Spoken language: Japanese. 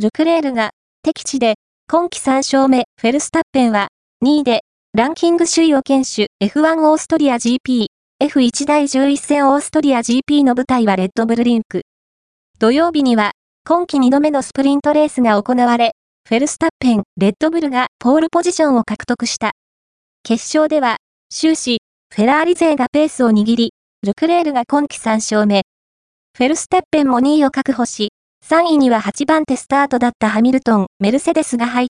ルクレールが敵地で今季3勝目、フェルスタッペンは2位でランキング首位を堅守 F1 オーストリア GP、F1 第11戦オーストリア GP の舞台はレッドブルリンク。土曜日には今季2度目のスプリントレースが行われ、フェルスタッペン、レッドブルがポールポジションを獲得した。決勝では終始、フェラーリ勢がペースを握り、ルクレールが今季3勝目。フェルスタッペンも2位を確保し、3位には8番手スタートだったハミルトン、メルセデスが入っ